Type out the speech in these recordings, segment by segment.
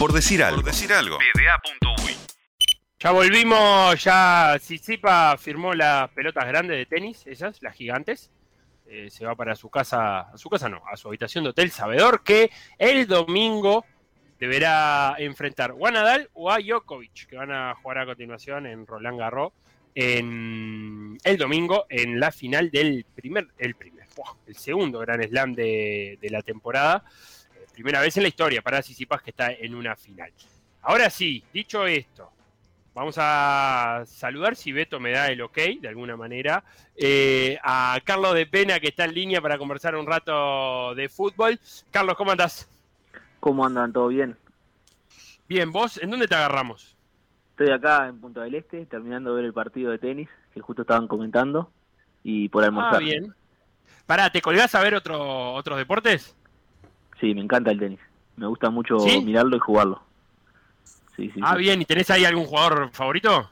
Por decir algo. Por decir algo. Ya volvimos, ya Sisipa firmó las pelotas grandes de tenis, esas, las gigantes. Eh, se va para su casa, a su casa no, a su habitación de hotel, sabedor que el domingo deberá enfrentar o a Nadal o a Djokovic, que van a jugar a continuación en Roland Garros en el domingo en la final del primer, el primer, el segundo Gran Slam de, la temporada. Primera vez en la historia para Sisipas que está en una final. Ahora sí, dicho esto, Vamos a saludar si Beto me da el ok, de alguna manera, eh, a Carlos de Pena, que está en línea para conversar un rato de fútbol. Carlos, ¿cómo andás? ¿Cómo andan? ¿Todo bien? Bien, ¿vos en dónde te agarramos? Estoy acá en Punta del Este, terminando de ver el partido de tenis, que justo estaban comentando, y por almorzar. Ah, bien. Pará, ¿te colgás a ver otro, otros deportes? Sí, me encanta el tenis. Me gusta mucho mirarlo y jugarlo ah, bien, ¿y tenés ahí algún jugador favorito?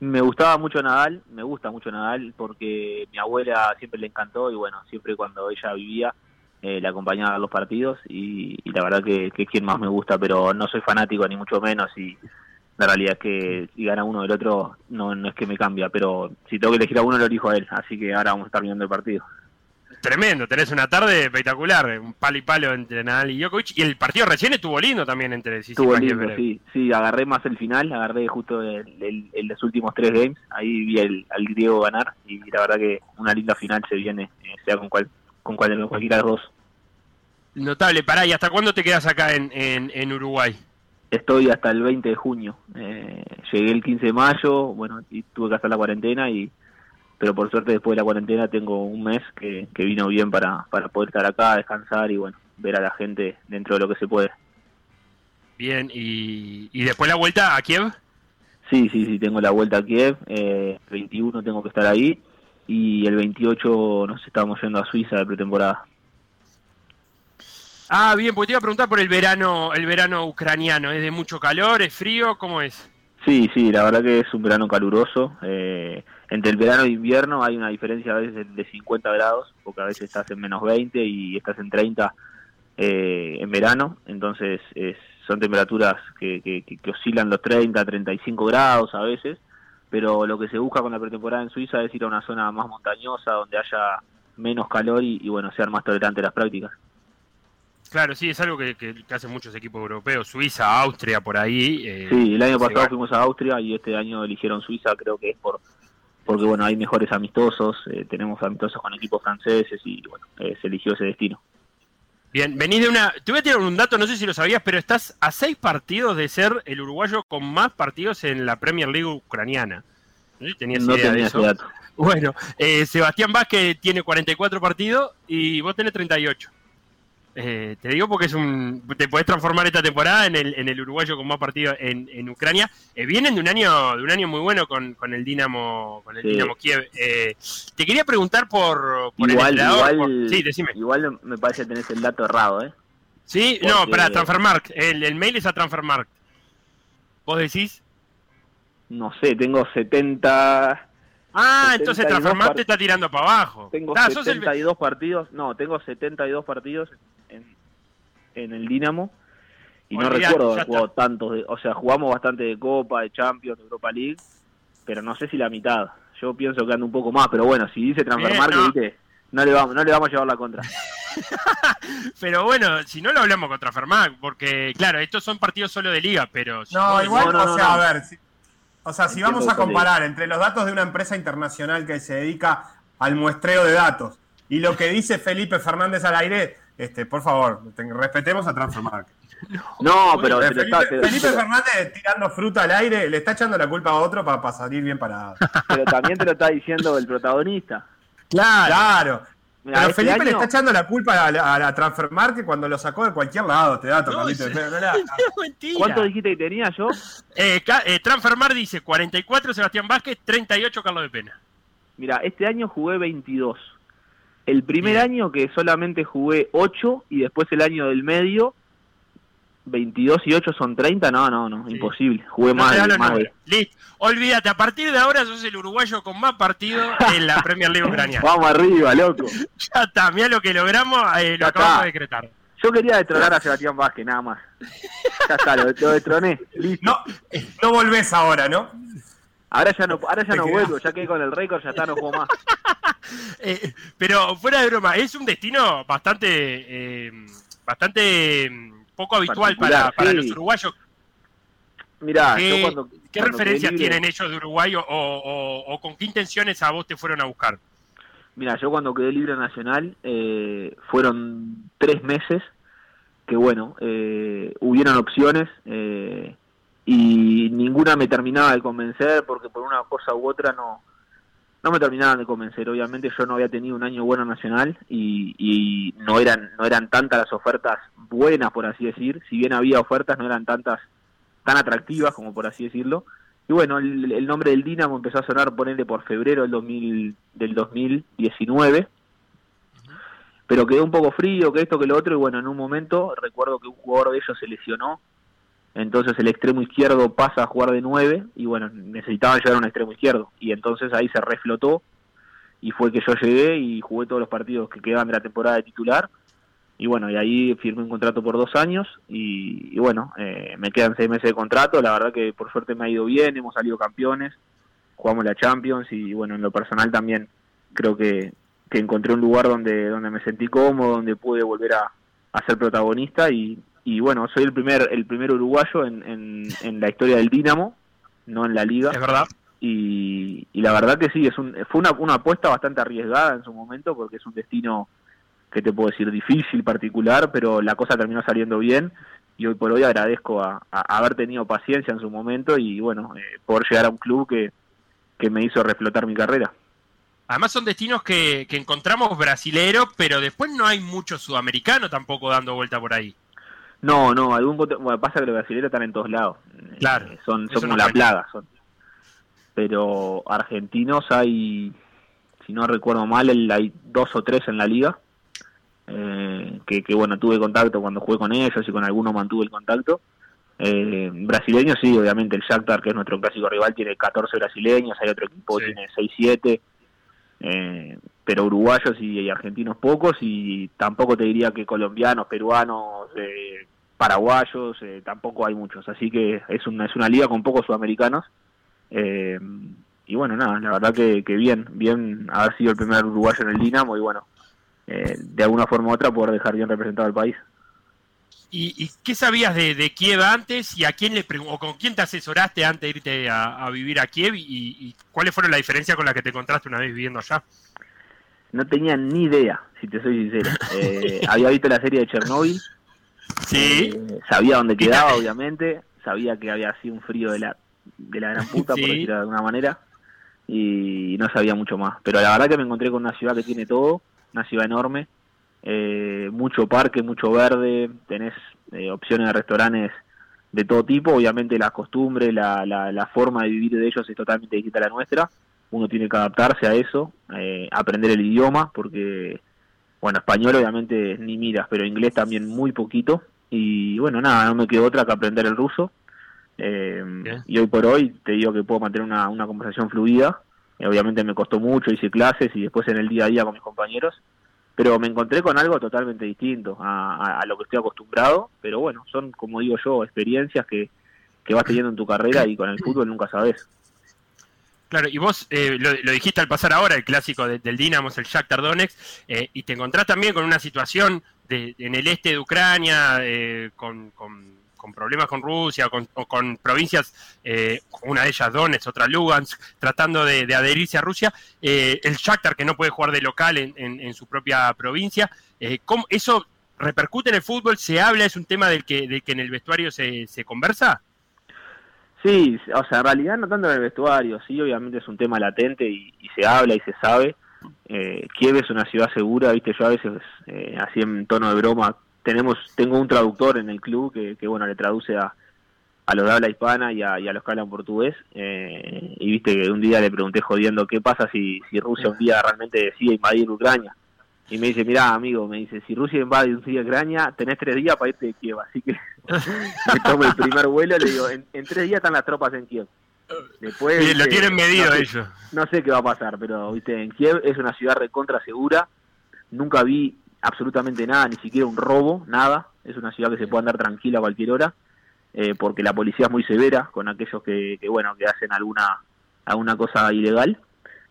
Me gustaba mucho Nadal, me gusta mucho Nadal porque mi abuela siempre le encantó y bueno, siempre cuando ella vivía eh, le acompañaba a los partidos y, la verdad que, que, es quien más me gusta, pero no soy fanático ni mucho menos y la realidad es que si gana uno del otro no, no es que me cambia, pero si tengo que elegir a uno lo elijo a él, así que ahora vamos a estar viendo el partido. Tremendo, tenés una tarde espectacular, un palo y palo entre Nadal y Djokovic. Y el partido recién estuvo lindo también entre sí. Estuvo lindo, sí, sí, agarré más el final, agarré justo el, los últimos tres games, ahí vi el, al griego ganar y la verdad que una linda final se viene, eh, sea con cual, con cual, cualquiera de los dos. Notable, pará, ¿y hasta cuándo te quedas acá en, en, Uruguay? Estoy hasta el 20 de junio. Eh, llegué el 15 de mayo, bueno, y tuve que hacer la cuarentena y pero por suerte después de la cuarentena tengo un mes que, vino bien para, para poder estar acá, descansar y bueno, ver a la gente dentro de lo que se puede. Bien, ¿y, y después la vuelta a Kiev? Sí, sí, sí, tengo la vuelta a Kiev, eh, 21 tengo que estar ahí y el 28 nos estábamos yendo a Suiza de pretemporada. Ah, bien, porque te iba a preguntar por el verano, el verano ucraniano, ¿es de mucho calor, es frío, cómo es? Sí, sí, la verdad que es un verano caluroso. Eh, entre el verano e invierno hay una diferencia a veces de 50 grados, porque a veces estás en menos 20 y estás en 30 eh, en verano, entonces son temperaturas que, que, oscilan los 30, 35 grados a veces, pero lo que se busca con la pretemporada en Suiza es ir a una zona más montañosa, donde haya menos calor y, y bueno, sean más tolerantes las prácticas. Claro, sí, es algo que, hacen muchos equipos europeos, Suiza, Austria, por ahí. Eh, sí, el año pasado fuimos a Austria y este año eligieron Suiza, creo que es por porque bueno, hay mejores amistosos, eh, tenemos amistosos con equipos franceses y bueno, eh, se eligió ese destino. Bien, venís de una... Te voy a tirar un dato, no sé si lo sabías, pero estás a seis partidos de ser el uruguayo con más partidos en la Premier League ucraniana. No, tenías idea de eso. dato. Bueno, eh, Sebastián Vázquez tiene 44 partidos y vos tenés 38. Eh, te digo porque es un te puedes transformar esta temporada en el, en el uruguayo con más partidos en, en Ucrania. Eh, vienen de un año de un año muy bueno con, con el Dinamo con el Dinamo Kiev. Eh, te quería preguntar por, por igual, el igual, sí, decime. Igual me parece que tenés el dato errado, ¿eh? Sí, no, para Transfermarkt. El, el mail es a Transfermarkt. ¿Vos decís? No sé, tengo 70 Ah, entonces Transfermarkt te está tirando para abajo. Tengo 72 partidos, no, tengo 72 partidos en, el Dinamo y no recuerdo haber jugado tantos, o sea, jugamos bastante de Copa, de Champions, de Europa League, pero no sé si la mitad. Yo pienso que anda un poco más, pero bueno, si dice Transfermarkt, no. le vamos, no le vamos a llevar la contra. pero bueno, si no lo hablamos con Transfermarkt, porque claro, estos son partidos solo de liga, pero... No, igual, o sea, a ver, o sea, si vamos a comparar entre los datos de una empresa internacional que se dedica al muestreo de datos y lo que dice Felipe Fernández al aire, este, por favor, respetemos a Transfermarkt. No, pero Felipe, Fernández tirando fruta al aire, le está echando la culpa a otro para, salir bien parado. Pero también te lo está diciendo el protagonista. Claro. Claro. Pero este Felipe le está echando la culpa a la, a Transfermarkt cuando lo sacó de cualquier lado, te da no, ¿Cuánto dijiste que tenía yo? Eh, eh, Transfermarkt dice 44 Sebastián Vázquez, 38 Carlos de Pena. Mira, este año jugué 22. El primer año que solamente jugué 8 y después el año del medio 22 y 8 son 30, no, no, no, imposible. Jugué más, Listo, olvídate, a partir de ahora sos el uruguayo con más partidos en la Premier League ucraniana. Vamos arriba, loco. ya está, mira lo que logramos, eh, lo acabamos de decretar. Yo quería destronar a Sebastián Vázquez, nada más. ya está, lo, lo destroné. Listo. No, no volvés ahora, ¿no? Ahora ya no, ahora ya no vuelvo, ya quedé con el récord, ya está, no juego más. Eh, pero fuera de broma, es un destino bastante, eh, bastante poco habitual para, para sí. los uruguayos. Mirá, ¿Qué, yo cuando. qué cuando referencias libre- tienen ellos de Uruguay o, o- o con qué intenciones a vos te fueron a buscar? Mira, yo cuando quedé libre nacional eh, fueron tres meses que, bueno, eh, hubieron opciones eh, y ninguna me terminaba de convencer porque por una cosa u otra no, no me terminaban de convencer. Obviamente yo no había tenido un año bueno nacional y, y no eran no eran tantas las ofertas buenas, por así decir. Si bien había ofertas, no eran tantas tan atractivas como por así decirlo. Y bueno, el, el nombre del Dinamo empezó a sonar, ponerle por febrero del, 2000, del 2019, pero quedó un poco frío, que esto, que lo otro, y bueno, en un momento recuerdo que un jugador de ellos se lesionó, entonces el extremo izquierdo pasa a jugar de 9, y bueno, necesitaban llegar a un extremo izquierdo, y entonces ahí se reflotó, y fue que yo llegué y jugué todos los partidos que quedaban de la temporada de titular, y bueno, y ahí firmé un contrato por dos años y, bueno, eh, me quedan seis meses de contrato, la verdad que por suerte me ha ido bien, hemos salido campeones, jugamos la Champions y bueno, en lo personal también creo que, que encontré un lugar donde, donde me sentí cómodo, donde pude volver a, a ser protagonista y, y bueno, soy el primer, el primer uruguayo en, en, en la historia del Dinamo, no en la liga Es verdad. y, y la verdad que sí, es un, fue una, una apuesta bastante arriesgada en su momento porque es un destino que te puedo decir difícil, particular, pero la cosa terminó saliendo bien y hoy por hoy agradezco a, a haber tenido paciencia en su momento y bueno, eh, poder llegar a un club que, que me hizo reflotar mi carrera. Además son destinos que, que encontramos brasileros, pero después no hay mucho sudamericano tampoco dando vuelta por ahí. No, no, algún bueno, pasa que los brasileños están en todos lados. Claro, Eh, son eso son como no la plaga, son. Pero argentinos hay, si no recuerdo mal, el- hay dos o tres en la liga. eh, que, que bueno, tuve contacto cuando jugué con ellos y con algunos mantuve el contacto. Eh, brasileños sí, obviamente el Shakhtar, que es nuestro clásico rival, tiene 14 brasileños, hay otro equipo que Sí. tiene 6-7, eh, pero uruguayos y, argentinos pocos, y tampoco te diría que colombianos, peruanos, eh, paraguayos, eh, tampoco hay muchos, así que es una, es una liga con pocos sudamericanos. eh, y bueno, nada, la verdad que, que bien, bien haber sido el primer uruguayo en el Dinamo y bueno, de alguna forma u otra poder dejar bien representado al país. ¿Y, y qué sabías de, Kiev antes y a quién le o con quién te asesoraste antes de irte a, vivir a Kiev y, y cuáles fueron la diferencia con la que te encontraste una vez viviendo allá? No tenía ni idea, si te soy sincero. Eh, había visto la serie de Chernobyl, Sí, eh, sabía dónde quedaba, obviamente, sabía que había sido un frío de la, de la gran puta, por decirlo de alguna manera, y no sabía mucho más. Pero la verdad que me encontré con una ciudad que tiene todo, una ciudad enorme, eh, mucho parque, mucho verde, tenés eh, opciones de restaurantes de todo tipo, obviamente la costumbre, la, la, la forma de vivir de ellos es totalmente distinta a la nuestra, uno tiene que adaptarse a eso, eh, aprender el idioma, porque, bueno, español obviamente ni miras, pero inglés también muy poquito, y bueno, nada, no me quedó otra que aprender el ruso, eh, y hoy por hoy te digo que puedo mantener una, una conversación fluida, eh, obviamente me costó mucho, hice clases y después en el día a día con mis compañeros, pero me encontré con algo totalmente distinto a, a- a lo que estoy acostumbrado, pero bueno, son, como digo yo, experiencias que, que vas teniendo en tu carrera y con el fútbol nunca sabes. Claro, y vos eh, lo, dijiste al pasar ahora, el clásico de- del Dinamo el Shakhtar Donetsk, eh, y te encontrás también con una situación de, en el este de Ucrania, eh, con, problemas con Rusia, con, o con provincias, eh, una de ellas Donetsk, otra Lugansk, tratando de, adherirse a Rusia, el Shakhtar que no puede jugar de local en, en- su propia provincia, ¿cómo- ¿eso repercute en el fútbol? ¿Se habla? ¿Es un tema del que, del que en el vestuario se, se conversa? Sí, o sea, en realidad no tanto en el vestuario, sí, obviamente es un tema latente y, y se habla y se sabe. Eh, Kiev es una ciudad segura, viste, yo a veces, eh, así en tono de broma, tenemos tengo un traductor en el club que, que bueno, le traduce a, a los de habla hispana y a, y a los que hablan portugués. eh, y viste que un día le pregunté jodiendo qué pasa si, si Rusia un día realmente decide invadir Ucrania. Y me dice, mirá, amigo, me dice, si Rusia invade un día Ucrania, tenés tres días para irte de Kiev. Así que me tomo el primer vuelo, le digo, en, en tres días están las tropas en Kiev. Después, Bien, lo viste, tienen medido no sé, ellos. no sé qué va a pasar, pero viste, en Kiev es una ciudad recontra segura. Nunca vi absolutamente nada, ni siquiera un robo, nada. Es una ciudad que se puede andar tranquila a cualquier hora. eh, porque la policía es muy severa con aquellos que, bueno que hacen alguna alguna cosa ilegal.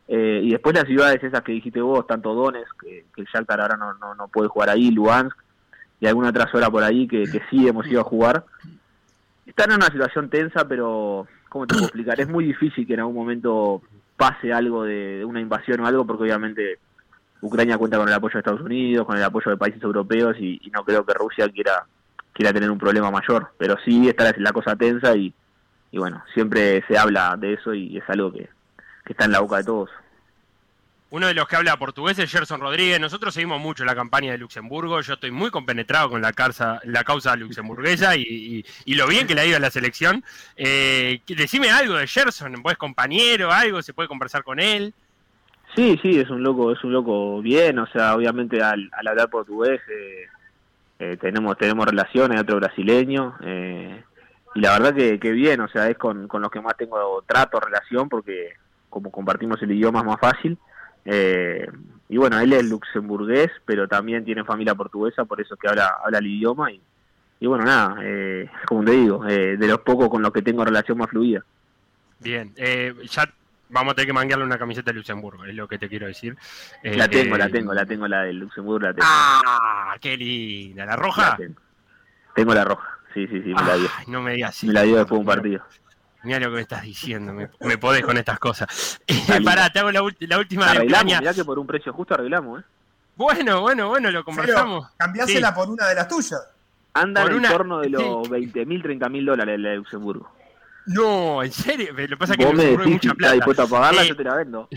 Eh, y después las ciudades esas que dijiste vos, tanto Donetsk, que, el Shakhtar ahora no, no, puede jugar ahí, Luhansk, y alguna otra zona por ahí que, que sí hemos ido a jugar, están en una situación tensa, pero, ¿cómo te puedo explicar? Es muy difícil que en algún momento pase algo de, una invasión o algo, porque obviamente Ucrania cuenta con el apoyo de Estados Unidos, con el apoyo de países europeos, y, no creo que Rusia quiera quiera tener un problema mayor. Pero sí está la, cosa tensa y, y, bueno, siempre se habla de eso y es algo que, que está en la boca de todos. Uno de los que habla portugués es Gerson Rodríguez. Nosotros seguimos mucho la campaña de Luxemburgo. Yo estoy muy compenetrado con la causa, la causa luxemburguesa y, lo bien que le ha ido a la selección. Eh, decime algo de Gerson, ¿es compañero, algo? ¿Se puede conversar con él? Sí, sí, es un loco, es un loco bien. O sea, obviamente al, hablar portugués eh, eh, tenemos tenemos relaciones, otro brasileño. y la verdad que, que, bien, o sea, es con, con los que más tengo trato, relación, porque como compartimos el idioma es más fácil. Eh, y bueno, él es luxemburgués, pero también tiene familia portuguesa, por eso que habla, habla el idioma. Y, y bueno, nada, eh, como te digo, eh, de los pocos con los que tengo relación más fluida. Bien, eh, ya vamos a tener que manguearle una camiseta de Luxemburgo, es lo que te quiero decir. la tengo, la tengo, la tengo, la de Luxemburgo, la tengo. ¡Ah! ¡Qué linda! ¿La roja? tengo. la roja, sí, sí, sí, me la dio. No me digas Me la dio después de un partido. Mira lo que me estás diciendo, me, podés con estas cosas. Pará, te hago la, última de Ucrania. Mirá que por un precio justo arreglamos, ¿eh? Bueno, bueno, bueno, lo conversamos. cambiásela por una de las tuyas. Anda en torno de los 20 mil, 30 mil dólares la de Luxemburgo. No, en serio. Lo que pasa es que me decís mucha plata. dispuesto a pagarla, eh, yo te la vendo.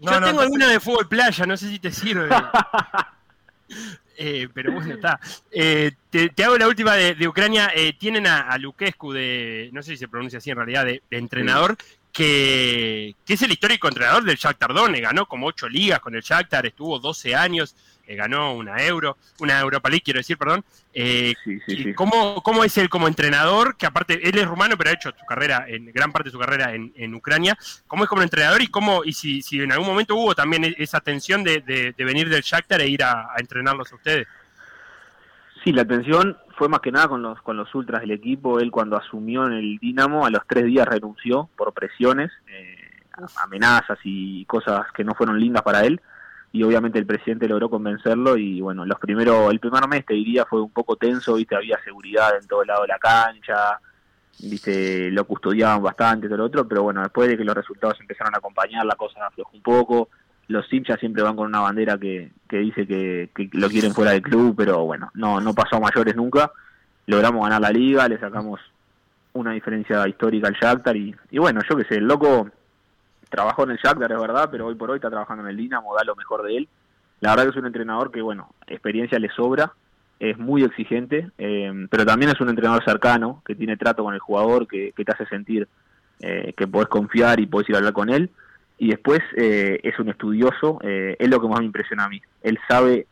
Yo tengo alguna de fútbol playa, no sé si te sirve. Eh, pero bueno, está. Eh, te, hago la última de, Ucrania. Eh, tienen a, a de, no sé si se pronuncia así en realidad, de, entrenador, que, que, es el histórico entrenador del Shakhtar Donetsk. Ganó como ocho ligas con el Shakhtar, estuvo 12 años ganó una Euro, una Europa League, quiero decir, perdón. Eh, ¿cómo, ¿cómo, es él como entrenador? Que aparte, él es rumano, pero ha hecho su carrera, en gran parte de su carrera en, Ucrania. ¿Cómo es como entrenador y cómo y si, si en algún momento hubo también e, esa tensión de, venir del Shakhtar e ir a, entrenarlos a ustedes? Sí, la tensión fue más que nada con los, con los ultras del equipo. Él cuando asumió en el Dinamo, a los tres días renunció por presiones, eh, amenazas y cosas que no fueron lindas para él y obviamente el presidente logró convencerlo y bueno, los primeros, el primer mes te diría fue un poco tenso, viste, había seguridad en todo lado de la cancha, viste, lo custodiaban bastante, todo lo otro, pero bueno, después de que los resultados empezaron a acompañar, la cosa aflojó un poco, los hinchas siempre van con una bandera que, que dice que, que, lo quieren fuera del club, pero bueno, no, no pasó a mayores nunca, logramos ganar la liga, le sacamos una diferencia histórica al Shakhtar y, y bueno, yo qué sé, el loco trabajó en el Shakhtar, es verdad, pero hoy por hoy está trabajando en el Dinamo, da lo mejor de él. La verdad que es un entrenador que, bueno, experiencia le sobra, es muy exigente, eh, pero también es un entrenador cercano, que tiene trato con el jugador, que, te hace sentir eh, que podés confiar y podés ir a hablar con él. Y después eh, es un estudioso, es lo que más me impresiona a mí. Él sabe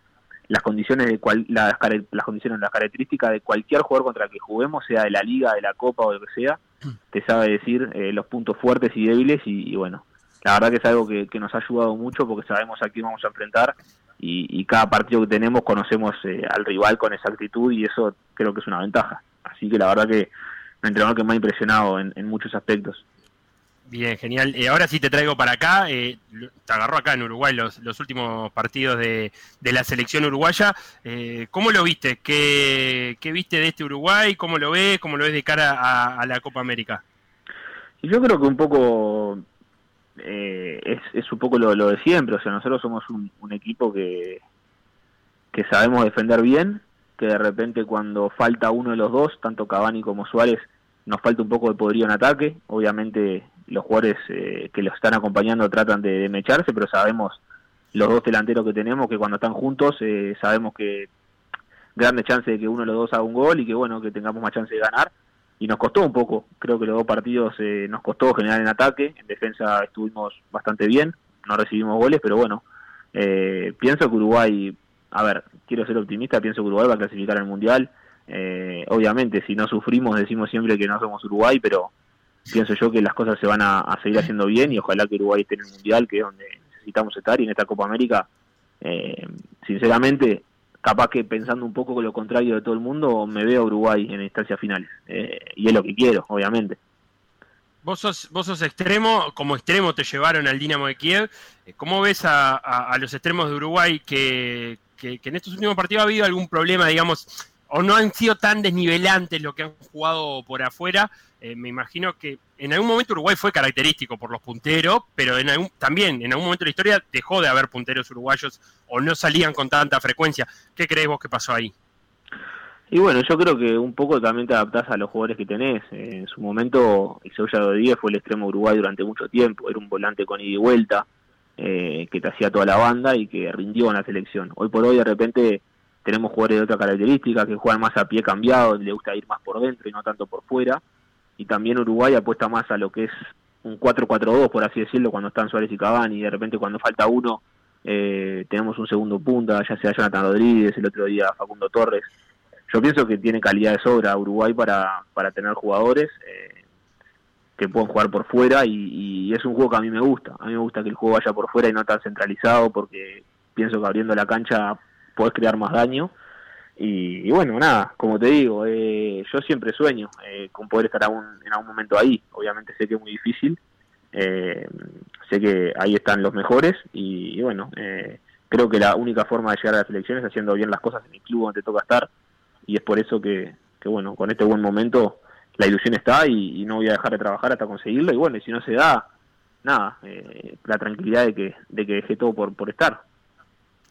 las condiciones de cual, las, las condiciones, las características de cualquier jugador contra el que juguemos, sea de la liga, de la copa o lo que sea, te sabe decir los puntos fuertes y débiles y, bueno, la verdad que es algo que, nos ha ayudado mucho porque sabemos a quién vamos a enfrentar y, cada partido que tenemos conocemos eh, al rival con exactitud y eso creo que es una ventaja. Así que la verdad que un entrenador que me ha impresionado en, muchos aspectos. Bien, genial. Eh, ahora sí te traigo para acá. Eh, te agarró acá en Uruguay los, últimos partidos de, la selección uruguaya. ¿Cómo lo viste? ¿Qué, viste de este Uruguay? ¿Cómo lo ves? ¿Cómo lo ves de cara a, a la Copa América? Yo creo que un poco eh, es, es un poco lo, de siempre, o sea, nosotros somos un, equipo que, que sabemos defender bien, que de repente cuando falta uno de los dos, tanto Cavani como Suárez, nos falta un poco de poderío en ataque, obviamente los jugadores eh, que los están acompañando tratan de, mecharse, pero sabemos los dos delanteros que tenemos que cuando están juntos eh, sabemos que grande chance de que uno de los dos haga un gol y que bueno que tengamos más chance de ganar. Y nos costó un poco, creo que los dos partidos eh, nos costó generar en ataque, en defensa estuvimos bastante bien, no recibimos goles, pero bueno, eh, pienso que Uruguay, a ver, quiero ser optimista, pienso que Uruguay va a clasificar al Mundial, eh, obviamente si no sufrimos decimos siempre que no somos Uruguay, pero pienso yo que las cosas se van a, seguir haciendo bien y ojalá que Uruguay esté en el Mundial, que es donde necesitamos estar, y en esta Copa América, sinceramente, capaz que pensando un poco con lo contrario de todo el mundo, me veo Uruguay en instancias finales. Eh, y es lo que quiero, obviamente. Vos sos, vos sos extremo, como extremo te llevaron al Dinamo de Kiev. Eh, ¿Cómo ves a, los extremos de Uruguay que, que, en estos últimos partidos ha habido algún problema, digamos, o no han sido tan desnivelantes lo que han jugado por afuera? Eh, me imagino que en algún momento Uruguay fue característico por los punteros, pero en también en algún momento de la historia dejó de haber punteros uruguayos o no salían con tanta frecuencia. ¿Qué crees vos que pasó ahí? Y bueno, yo creo que un poco también te adaptás a los jugadores que tenés. En su momento, Isauya Rodríguez fue el extremo Uruguay durante mucho tiempo. Era un volante con ida y vuelta, eh, que te hacía toda la banda y que rindió en la selección. Hoy por hoy, de repente, tenemos jugadores de otra característica, que juegan más a pie cambiado, le gusta ir más por dentro y no tanto por fuera. Y también Uruguay apuesta más a lo que es un 4-4-2, por así decirlo, cuando están Suárez y Cavani. Y de repente, cuando falta uno, eh, tenemos un segundo punta, ya sea Jonathan Rodríguez, el otro día Facundo Torres yo pienso que tiene calidad de sobra Uruguay para, para tener jugadores eh, que puedan jugar por fuera y, es un juego que a mí me gusta. A mí me gusta que el juego vaya por fuera y no tan centralizado porque pienso que abriendo la cancha puedes crear más daño. Y, bueno, nada, como te digo, eh, yo siempre sueño eh, con poder estar en algún momento ahí. Obviamente sé que es muy difícil, sé que ahí están los mejores y, y bueno, creo que la única forma de llegar a las elecciones es haciendo bien las cosas en el club donde toca estar y es por eso que, bueno, con este buen momento la ilusión está y, no voy a dejar de trabajar hasta conseguirlo y bueno, y si no se da, nada, eh, la tranquilidad de que, de que dejé todo por, por estar.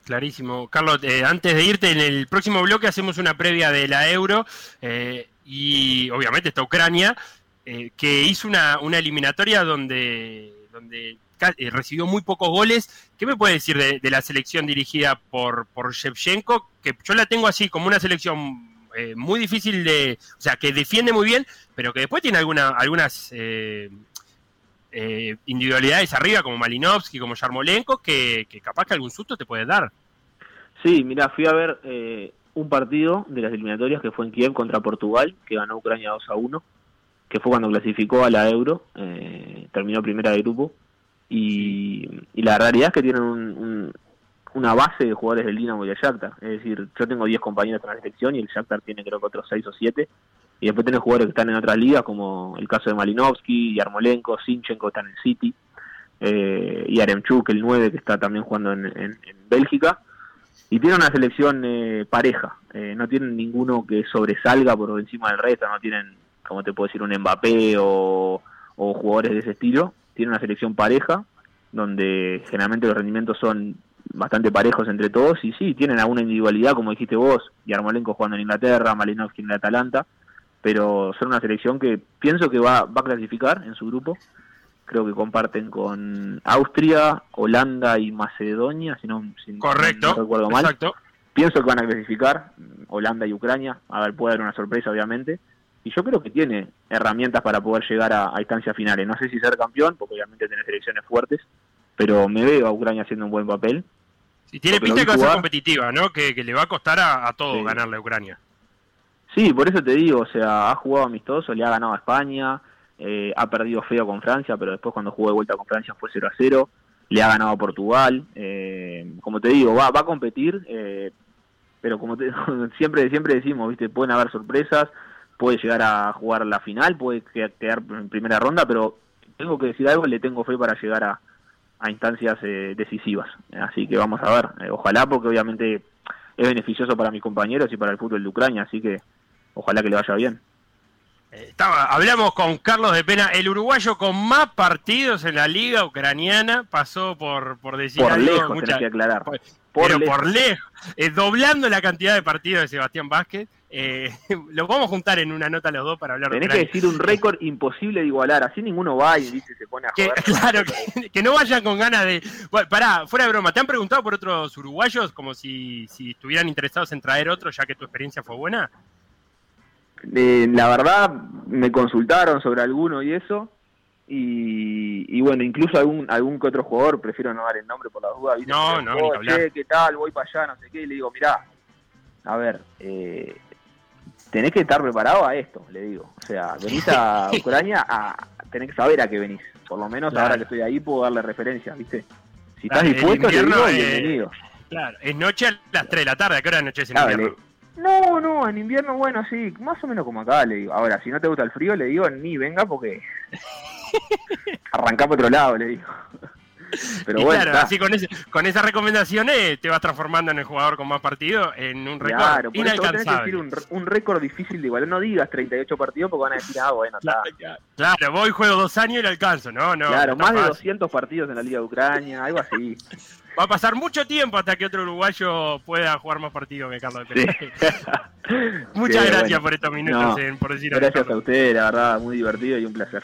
Clarísimo. Carlos, eh, antes de irte, en el próximo bloque hacemos una previa de la Euro eh, y obviamente está Ucrania, que hizo una, una eliminatoria donde, donde recibió muy pocos goles. ¿Qué me puede decir de, la selección dirigida por, por Shevchenko? Que yo la tengo así como una selección eh, muy difícil de, o sea, que defiende muy bien, pero que después tiene alguna, algunas eh, eh, individualidades arriba, como Malinovsky, como Yarmolenko, que, capaz que algún susto te puede dar. Sí, mira, fui a ver un partido de las eliminatorias que fue en Kiev contra Portugal, que ganó Ucrania 2 a 1, que fue cuando clasificó a la Euro, terminó primera de grupo y, la realidad es que tienen una base de jugadores del Dinamo y del Shakhtar. Es decir, yo tengo 10 compañeros en la selección y el Shakhtar tiene creo que otros 6 o 7. Y después tenés jugadores que están en otras ligas, como el caso de Malinovsky, Yarmolenko, Sinchenko están en City, eh, y Aremchuk, el 9, que está también jugando en, Bélgica. Y tienen una selección eh, pareja, eh, no tienen ninguno que sobresalga por encima del resto, no tienen, como te puedo decir, un Mbappé o, jugadores de ese estilo. Tiene una selección pareja, donde generalmente los rendimientos son bastante parejos entre todos, y sí, tienen alguna individualidad, como dijiste vos, Yarmolenko jugando en Inglaterra, Malinowski en el Atalanta, pero son una selección que pienso que va, va a clasificar en su grupo, creo que comparten con Austria, Holanda y Macedonia, si no, Correcto, recuerdo mal. Exacto. Pienso que van a clasificar Holanda y Ucrania, a ver, puede haber una sorpresa obviamente, y yo creo que tiene herramientas para poder llegar a, instancias finales. No sé si ser campeón, porque obviamente tiene selecciones fuertes, pero me veo a Ucrania haciendo un buen papel. Y tiene pinta que va a ser competitiva, ¿no? Que, le va a costar a, todo ganarle a Ucrania. Sí, por eso te digo, o sea, ha jugado amistoso, le ha ganado a España, eh, ha perdido feo con Francia, pero después cuando jugó de vuelta con Francia fue 0 a 0, le ha ganado a Portugal, eh, como te digo, va, va a competir, eh, pero como siempre, siempre decimos, viste, pueden haber sorpresas, puede llegar a jugar la final, puede quedar en primera ronda, pero tengo que decir algo, le tengo fe para llegar a, instancias eh, decisivas. Así que vamos a ver, eh, ojalá porque obviamente es beneficioso para mis compañeros y para el fútbol de Ucrania, así que ojalá que le vaya bien. Eh, estaba, hablamos con Carlos de Pena, el uruguayo con más partidos en la liga ucraniana, pasó por, por decir por lejos, que aclarar. Por, pero por lejos, doblando la cantidad de partidos de Sebastián Vázquez. Eh, los vamos a juntar en una nota los dos para hablar Tenés que decir un récord imposible de igualar, así ninguno va y dice se pone a jugar. claro, que, no vayan con ganas de. Bueno, pará, fuera de broma, ¿te han preguntado por otros uruguayos como si, si estuvieran interesados en traer otro ya que tu experiencia fue buena? Eh, la verdad, me consultaron sobre alguno y eso. Y, bueno, incluso algún algún que otro jugador, prefiero no dar el nombre por la duda. No, no, oh, che, ¿qué tal? Voy para allá, no sé qué. Y le digo, mirá, a ver, eh, tenés que estar preparado a esto, le digo. O sea, venís a Ucrania, a, tenés que saber a qué venís. Por lo menos ahora que estoy ahí puedo darle referencia, ¿viste? Si estás dispuesto, te digo, bienvenido. Claro, es noche a las 3 de la tarde, ¿a qué hora anochece en Claro, invierno? le- No, no, en invierno, bueno, sí, más o menos como acá, le digo. Ahora, si no te gusta el frío, le digo, ni venga porque arrancá por otro lado, le digo. Pero y bueno, claro, está. así con, ese- con esas recomendaciones te vas transformando en el jugador con más partidos en un récord Claro, por eso vos tenés que inalcanzable. decir un, récord difícil de igual. No digas 38 partidos porque van a decir, ah, bueno, está. Claro, voy, juego dos años y lo alcanzo, ¿no? no claro, más de fácil. 200 partidos en la Liga de Ucrania, algo así. Va a pasar mucho tiempo hasta que otro uruguayo pueda jugar más partidos que Carlos Sí. Muchas Sí, gracias bueno. por estos minutos, No, en- por decir Gracias a ustedes, la verdad, muy divertido y un placer.